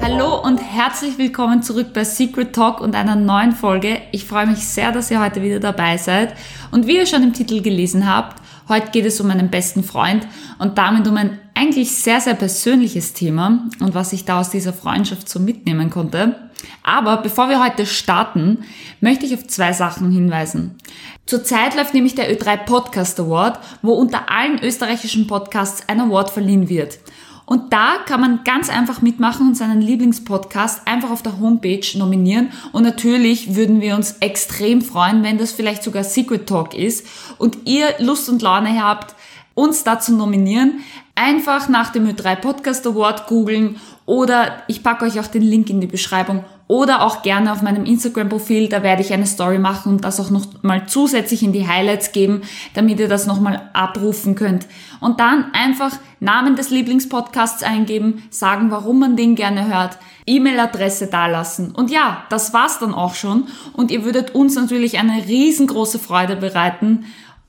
Hallo und herzlich willkommen zurück bei Secret Talk und einer neuen Folge. Ich freue mich sehr, dass ihr heute wieder dabei seid. Und wie ihr schon im Titel gelesen habt, heute geht es um meinen besten Freund und damit um ein eigentlich sehr, sehr persönliches Thema und was ich da aus dieser Freundschaft so mitnehmen konnte. Aber bevor wir heute starten, möchte ich auf zwei Sachen hinweisen. Zurzeit läuft nämlich der Ö3 Podcast Award, wo unter allen österreichischen Podcasts ein Award verliehen wird. Und da kann man ganz einfach mitmachen und seinen Lieblingspodcast einfach auf der Homepage nominieren. Und natürlich würden wir uns extrem freuen, wenn das vielleicht sogar Secret Talk ist und ihr Lust und Laune habt, uns da zu nominieren. Einfach nach dem Ö3 Podcast Award googeln oder ich packe euch auch den Link in die Beschreibung oder auch gerne auf meinem Instagram-Profil, da werde ich eine Story machen und das auch noch mal zusätzlich in die Highlights geben, damit ihr das nochmal abrufen könnt. Und dann einfach Namen des Lieblingspodcasts eingeben, sagen, warum man den gerne hört, E-Mail-Adresse dalassen. Und ja, das war's dann auch schon. Und ihr würdet uns natürlich eine riesengroße Freude bereiten.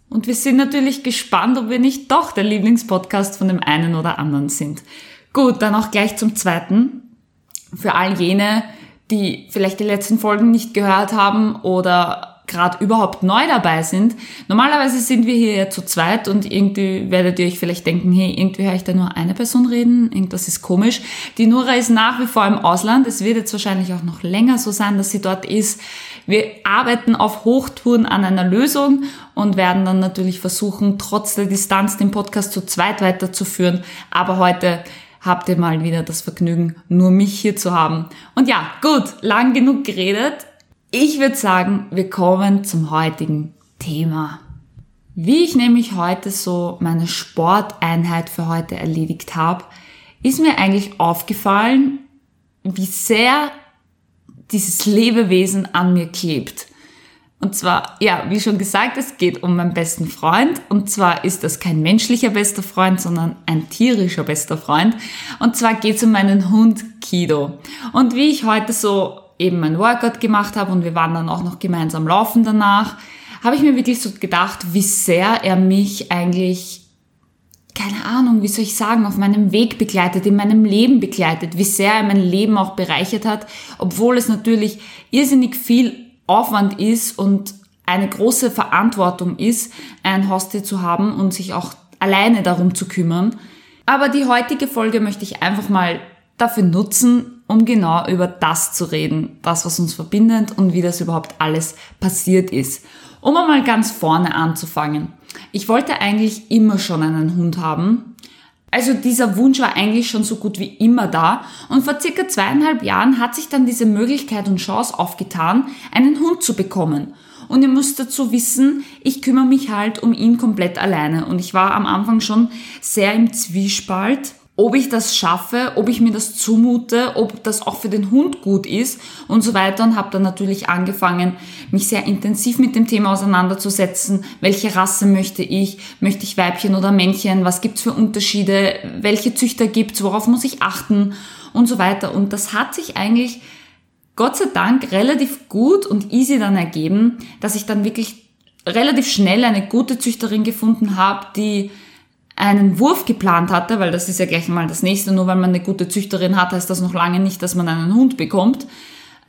Und wir sind natürlich gespannt, ob wir nicht doch der Lieblingspodcast von dem einen oder anderen sind. Gut, dann auch gleich zum zweiten. Für all jene, die vielleicht die letzten Folgen nicht gehört haben oder gerade überhaupt neu dabei sind. Normalerweise sind wir hier ja zu zweit und irgendwie werdet ihr euch vielleicht denken, hey, irgendwie höre ich da nur eine Person reden, irgendwas ist komisch. Die Nora ist nach wie vor im Ausland. Es wird jetzt wahrscheinlich auch noch länger so sein, dass sie dort ist. Wir arbeiten auf Hochtouren an einer Lösung und werden dann natürlich versuchen, trotz der Distanz den Podcast zu zweit weiterzuführen. Aber heute habt ihr mal wieder das Vergnügen, nur mich hier zu haben. Und ja, gut, lang genug geredet. Ich würde sagen, wir kommen zum heutigen Thema. Wie ich nämlich heute so meine Sporteinheit für heute erledigt habe, ist mir eigentlich aufgefallen, wie sehr dieses Lebewesen an mir klebt. Und zwar, ja, wie schon gesagt, es geht um meinen besten Freund. Und zwar ist das kein menschlicher bester Freund, sondern ein tierischer bester Freund. Und zwar geht es um meinen Hund Kido. Und wie ich heute so eben mein Workout gemacht habe und wir waren dann auch noch gemeinsam laufen danach, habe ich mir wirklich so gedacht, wie sehr er mich eigentlich keine Ahnung, wie soll ich sagen, auf meinem Weg begleitet, in meinem Leben begleitet, wie sehr er mein Leben auch bereichert hat, obwohl es natürlich irrsinnig viel Aufwand ist und eine große Verantwortung ist, ein Haustier zu haben und sich auch alleine darum zu kümmern. Aber die heutige Folge möchte ich einfach mal dafür nutzen, um genau über das zu reden, das, was uns verbindet und wie das überhaupt alles passiert ist. Um einmal ganz vorne anzufangen. Ich wollte eigentlich immer schon einen Hund haben. Also dieser Wunsch war eigentlich schon so gut wie immer da und vor circa zweieinhalb Jahren hat sich dann diese Möglichkeit und Chance aufgetan, einen Hund zu bekommen. Und ihr müsst dazu wissen, ich kümmere mich halt um ihn komplett alleine und ich war am Anfang schon sehr im Zwiespalt, ob ich das schaffe, ob ich mir das zumute, ob das auch für den Hund gut ist und so weiter und habe dann natürlich angefangen, mich sehr intensiv mit dem Thema auseinanderzusetzen. Welche Rasse möchte ich? Möchte ich Weibchen oder Männchen? Was gibt's für Unterschiede? Welche Züchter gibt's? Worauf muss ich achten? Und so weiter. Und das hat sich eigentlich Gott sei Dank relativ gut und easy dann ergeben, dass ich dann wirklich relativ schnell eine gute Züchterin gefunden habe, die einen Wurf geplant hatte, weil das ist ja gleich mal das nächste, nur weil man eine gute Züchterin hat, heißt das noch lange nicht, dass man einen Hund bekommt.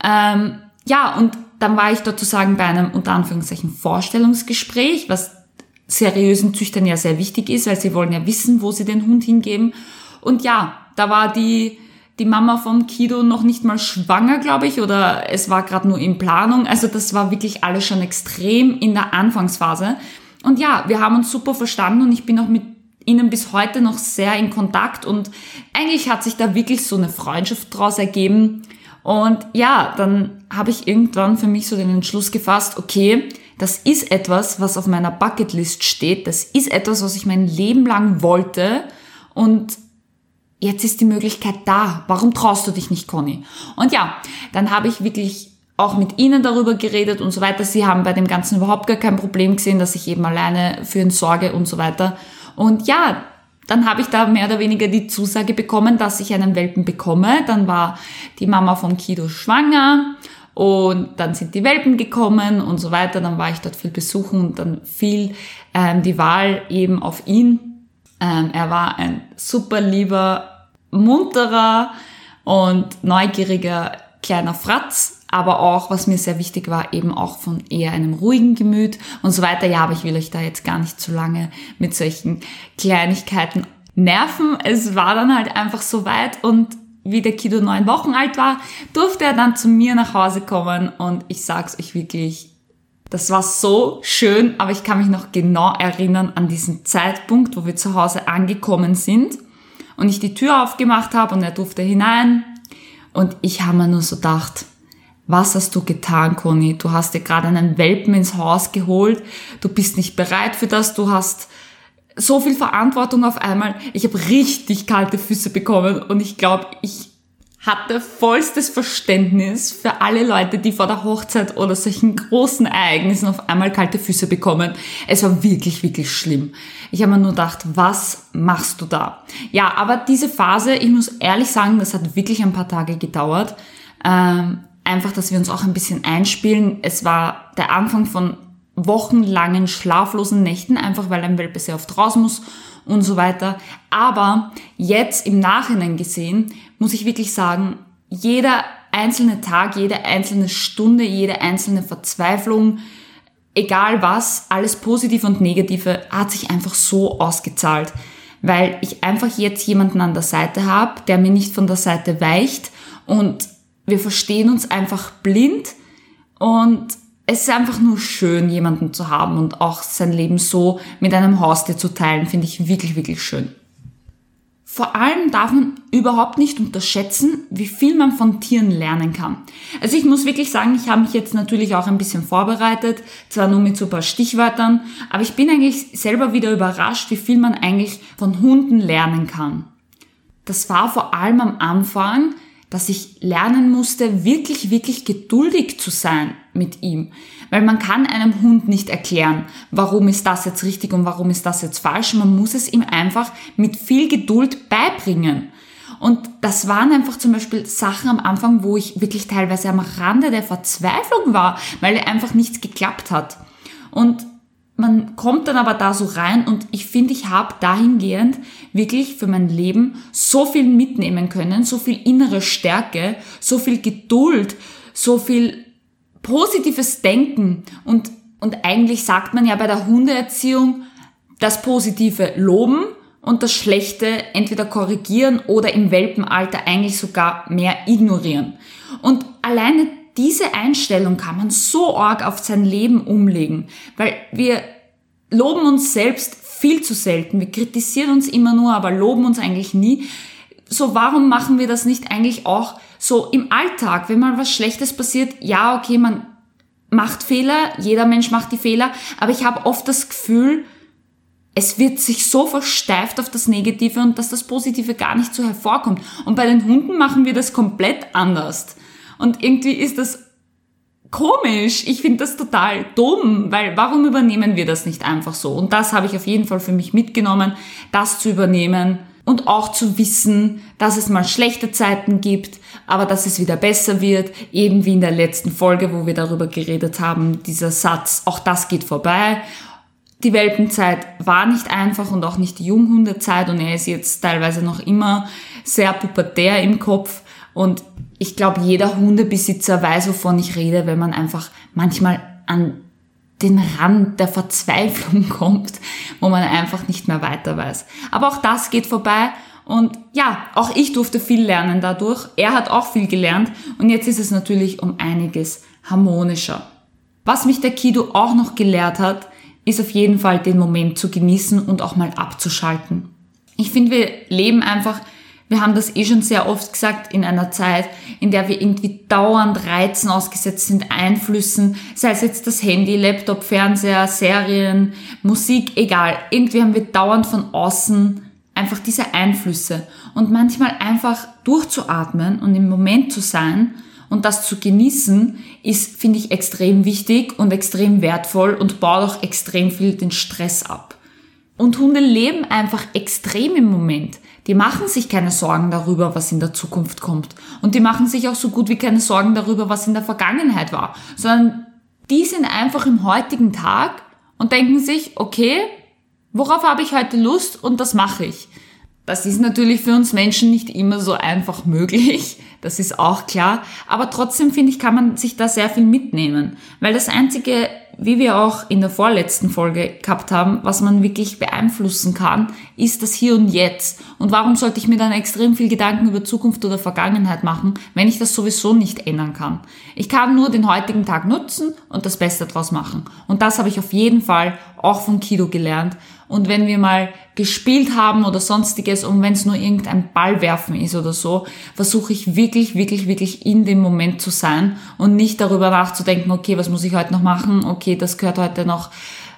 Ähm, ja, und dann war ich dort zu sagen bei einem unter Anführungszeichen Vorstellungsgespräch, was seriösen Züchtern ja sehr wichtig ist, weil sie wollen ja wissen, wo sie den Hund hingeben. Und ja, da war die, die Mama vom Kido noch nicht mal schwanger, glaube ich, oder es war gerade nur in Planung. Also das war wirklich alles schon extrem in der Anfangsphase. Und ja, wir haben uns super verstanden und ich bin auch mit ihnen bis heute noch sehr in Kontakt und eigentlich hat sich da wirklich so eine Freundschaft draus ergeben. Und ja, dann habe ich irgendwann für mich so den Entschluss gefasst, okay, das ist etwas, was auf meiner Bucketlist steht, das ist etwas, was ich mein Leben lang wollte und jetzt ist die Möglichkeit da. Warum traust du dich nicht, Conny? Und ja, dann habe ich wirklich auch mit ihnen darüber geredet und so weiter. Sie haben bei dem Ganzen überhaupt gar kein Problem gesehen, dass ich eben alleine für ihn sorge und so weiter. Und ja, dann habe ich da mehr oder weniger die Zusage bekommen, dass ich einen Welpen bekomme. Dann war die Mama von Kido schwanger Und dann sind die Welpen gekommen und so weiter. Dann war ich dort viel besuchen und dann fiel ähm, die Wahl eben auf ihn. Ähm, er war ein super lieber, munterer und neugieriger kleiner Fratz, aber auch, was mir sehr wichtig war, eben auch von eher einem ruhigen Gemüt und so weiter. Ja, aber ich will euch da jetzt gar nicht zu lange mit solchen Kleinigkeiten nerven. Es war dann halt einfach so weit und wie der Kido neun Wochen alt war, durfte er dann zu mir nach Hause kommen und ich sag's euch wirklich, das war so schön, aber ich kann mich noch genau erinnern an diesen Zeitpunkt, wo wir zu Hause angekommen sind und ich die Tür aufgemacht habe und er durfte hinein und ich habe mir nur so gedacht, was hast du getan, Conny? Du hast dir gerade einen Welpen ins Haus geholt, du bist nicht bereit für das, du hast so viel Verantwortung auf einmal. Ich habe richtig kalte Füße bekommen und ich glaube, ich hatte vollstes Verständnis für alle Leute, die vor der Hochzeit oder solchen großen Ereignissen auf einmal kalte Füße bekommen. Es war wirklich, wirklich schlimm. Ich habe mir nur gedacht, was machst du da? Ja, aber diese Phase, ich muss ehrlich sagen, das hat wirklich ein paar Tage gedauert. Ähm, einfach, dass wir uns auch ein bisschen einspielen. Es war der Anfang von wochenlangen schlaflosen Nächten, einfach weil ein Welpe sehr oft raus muss und so weiter. Aber jetzt im Nachhinein gesehen, muss ich wirklich sagen, jeder einzelne Tag, jede einzelne Stunde, jede einzelne Verzweiflung, egal was, alles Positive und Negative, hat sich einfach so ausgezahlt. Weil ich einfach jetzt jemanden an der Seite habe, der mir nicht von der Seite weicht und wir verstehen uns einfach blind und es ist einfach nur schön, jemanden zu haben und auch sein Leben so mit einem Haustier zu teilen, finde ich wirklich, wirklich schön. Vor allem darf man überhaupt nicht unterschätzen, wie viel man von Tieren lernen kann. Also ich muss wirklich sagen, ich habe mich jetzt natürlich auch ein bisschen vorbereitet, zwar nur mit so ein paar Stichwörtern, aber ich bin eigentlich selber wieder überrascht, wie viel man eigentlich von Hunden lernen kann. Das war vor allem am Anfang dass ich lernen musste, wirklich, wirklich geduldig zu sein mit ihm. Weil man kann einem Hund nicht erklären, warum ist das jetzt richtig und warum ist das jetzt falsch. Man muss es ihm einfach mit viel Geduld beibringen. Und das waren einfach zum Beispiel Sachen am Anfang, wo ich wirklich teilweise am Rande der Verzweiflung war, weil einfach nichts geklappt hat. Und man kommt dann aber da so rein und ich finde, ich habe dahingehend wirklich für mein Leben so viel mitnehmen können, so viel innere Stärke, so viel Geduld, so viel positives Denken und, und eigentlich sagt man ja bei der Hundeerziehung, das Positive loben und das Schlechte entweder korrigieren oder im Welpenalter eigentlich sogar mehr ignorieren. Und alleine diese Einstellung kann man so arg auf sein Leben umlegen, weil wir loben uns selbst viel zu selten. Wir kritisieren uns immer nur, aber loben uns eigentlich nie. So, warum machen wir das nicht eigentlich auch so im Alltag? Wenn mal was Schlechtes passiert, ja, okay, man macht Fehler, jeder Mensch macht die Fehler, aber ich habe oft das Gefühl, es wird sich so versteift auf das Negative und dass das Positive gar nicht so hervorkommt. Und bei den Hunden machen wir das komplett anders. Und irgendwie ist das komisch. Ich finde das total dumm, weil warum übernehmen wir das nicht einfach so? Und das habe ich auf jeden Fall für mich mitgenommen, das zu übernehmen und auch zu wissen, dass es mal schlechte Zeiten gibt, aber dass es wieder besser wird, eben wie in der letzten Folge, wo wir darüber geredet haben, dieser Satz, auch das geht vorbei. Die Welpenzeit war nicht einfach und auch nicht die Junghundezeit und er ist jetzt teilweise noch immer sehr pubertär im Kopf und ich glaube, jeder Hundebesitzer weiß, wovon ich rede, wenn man einfach manchmal an den Rand der Verzweiflung kommt, wo man einfach nicht mehr weiter weiß. Aber auch das geht vorbei und ja, auch ich durfte viel lernen dadurch. Er hat auch viel gelernt und jetzt ist es natürlich um einiges harmonischer. Was mich der Kido auch noch gelehrt hat, ist auf jeden Fall den Moment zu genießen und auch mal abzuschalten. Ich finde, wir leben einfach wir haben das eh schon sehr oft gesagt in einer Zeit, in der wir irgendwie dauernd Reizen ausgesetzt sind, Einflüssen, sei es jetzt das Handy, Laptop, Fernseher, Serien, Musik, egal. Irgendwie haben wir dauernd von außen einfach diese Einflüsse. Und manchmal einfach durchzuatmen und im Moment zu sein und das zu genießen, ist, finde ich, extrem wichtig und extrem wertvoll und baut auch extrem viel den Stress ab. Und Hunde leben einfach extrem im Moment. Die machen sich keine Sorgen darüber, was in der Zukunft kommt. Und die machen sich auch so gut wie keine Sorgen darüber, was in der Vergangenheit war. Sondern die sind einfach im heutigen Tag und denken sich, okay, worauf habe ich heute Lust und das mache ich. Das ist natürlich für uns Menschen nicht immer so einfach möglich, das ist auch klar, aber trotzdem finde ich, kann man sich da sehr viel mitnehmen, weil das einzige wie wir auch in der vorletzten Folge gehabt haben, was man wirklich beeinflussen kann, ist das Hier und Jetzt. Und warum sollte ich mir dann extrem viel Gedanken über Zukunft oder Vergangenheit machen, wenn ich das sowieso nicht ändern kann? Ich kann nur den heutigen Tag nutzen und das Beste daraus machen. Und das habe ich auf jeden Fall auch von Kido gelernt. Und wenn wir mal gespielt haben oder sonstiges und wenn es nur irgendein Ball werfen ist oder so, versuche ich wirklich, wirklich, wirklich in dem Moment zu sein und nicht darüber nachzudenken, okay, was muss ich heute noch machen? Okay, das gehört heute noch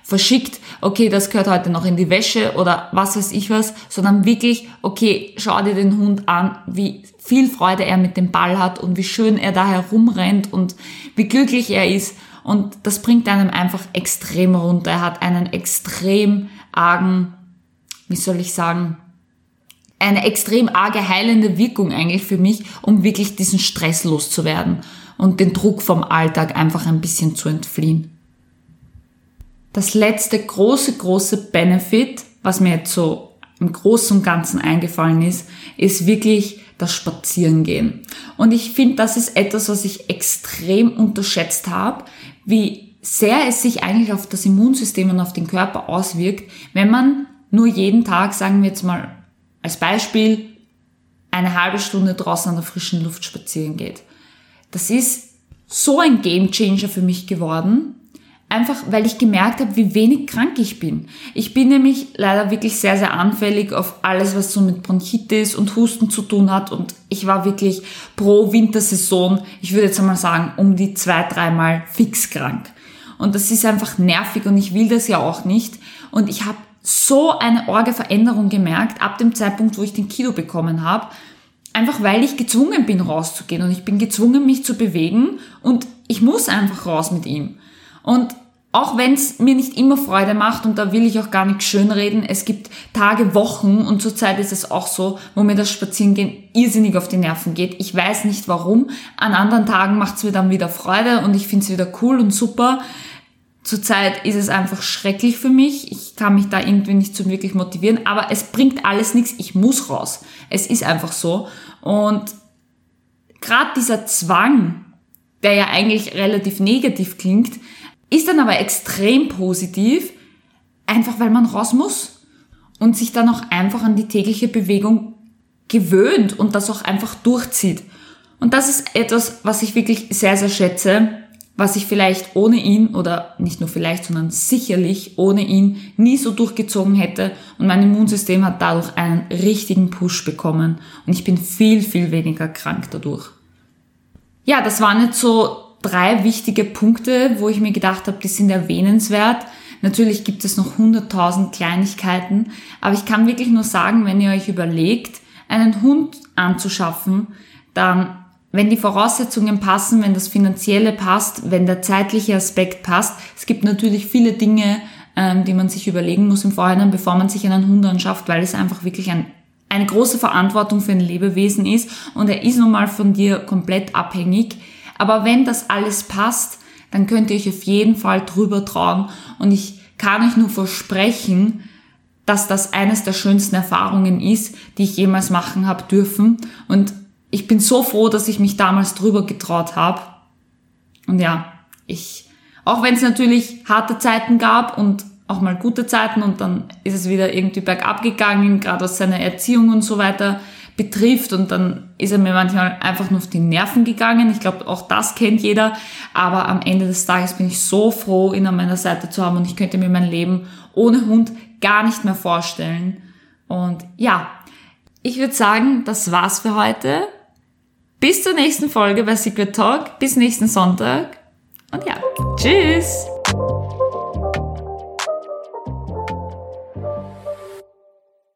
verschickt, okay, das gehört heute noch in die Wäsche oder was weiß ich was, sondern wirklich, okay, schau dir den Hund an, wie viel Freude er mit dem Ball hat und wie schön er da herumrennt und wie glücklich er ist. Und das bringt einem einfach extrem runter. Er hat einen extrem argen, wie soll ich sagen, eine extrem arge heilende Wirkung eigentlich für mich, um wirklich diesen Stress loszuwerden und den Druck vom Alltag einfach ein bisschen zu entfliehen. Das letzte große, große Benefit, was mir jetzt so im Großen und Ganzen eingefallen ist, ist wirklich das Spazierengehen. Und ich finde, das ist etwas, was ich extrem unterschätzt habe, wie sehr es sich eigentlich auf das Immunsystem und auf den Körper auswirkt, wenn man nur jeden Tag, sagen wir jetzt mal als Beispiel, eine halbe Stunde draußen an der frischen Luft spazieren geht. Das ist so ein Gamechanger für mich geworden, einfach weil ich gemerkt habe, wie wenig krank ich bin. Ich bin nämlich leider wirklich sehr, sehr anfällig auf alles, was so mit Bronchitis und Husten zu tun hat und ich war wirklich pro Wintersaison, ich würde jetzt einmal sagen, um die zwei, dreimal fix krank. Und das ist einfach nervig und ich will das ja auch nicht. Und ich habe so eine orge Veränderung gemerkt ab dem Zeitpunkt, wo ich den Kilo bekommen habe. Einfach weil ich gezwungen bin, rauszugehen und ich bin gezwungen, mich zu bewegen und ich muss einfach raus mit ihm. Und auch wenn es mir nicht immer Freude macht und da will ich auch gar nicht schönreden, es gibt Tage, Wochen und zurzeit ist es auch so, wo mir das Spazierengehen irrsinnig auf die Nerven geht. Ich weiß nicht warum. An anderen Tagen macht es mir dann wieder Freude und ich finde es wieder cool und super. Zurzeit ist es einfach schrecklich für mich. Ich kann mich da irgendwie nicht so wirklich motivieren, aber es bringt alles nichts. Ich muss raus. Es ist einfach so. Und gerade dieser Zwang, der ja eigentlich relativ negativ klingt, ist dann aber extrem positiv, einfach weil man raus muss und sich dann auch einfach an die tägliche Bewegung gewöhnt und das auch einfach durchzieht. Und das ist etwas, was ich wirklich sehr, sehr schätze was ich vielleicht ohne ihn oder nicht nur vielleicht, sondern sicherlich ohne ihn nie so durchgezogen hätte und mein Immunsystem hat dadurch einen richtigen Push bekommen und ich bin viel, viel weniger krank dadurch. Ja, das waren jetzt so drei wichtige Punkte, wo ich mir gedacht habe, die sind erwähnenswert. Natürlich gibt es noch hunderttausend Kleinigkeiten, aber ich kann wirklich nur sagen, wenn ihr euch überlegt, einen Hund anzuschaffen, dann wenn die Voraussetzungen passen, wenn das Finanzielle passt, wenn der zeitliche Aspekt passt. Es gibt natürlich viele Dinge, ähm, die man sich überlegen muss im Vorhinein, bevor man sich einen Hund anschafft, weil es einfach wirklich ein, eine große Verantwortung für ein Lebewesen ist und er ist nun mal von dir komplett abhängig. Aber wenn das alles passt, dann könnt ihr euch auf jeden Fall drüber trauen und ich kann euch nur versprechen, dass das eines der schönsten Erfahrungen ist, die ich jemals machen habe dürfen und ich bin so froh, dass ich mich damals drüber getraut habe. Und ja, ich, auch wenn es natürlich harte Zeiten gab und auch mal gute Zeiten und dann ist es wieder irgendwie bergab gegangen, gerade was seine Erziehung und so weiter betrifft und dann ist er mir manchmal einfach nur auf die Nerven gegangen. Ich glaube, auch das kennt jeder, aber am Ende des Tages bin ich so froh, ihn an meiner Seite zu haben und ich könnte mir mein Leben ohne Hund gar nicht mehr vorstellen. Und ja, ich würde sagen, das war's für heute. Bis zur nächsten Folge bei Secret Talk. Bis nächsten Sonntag. Und ja, tschüss!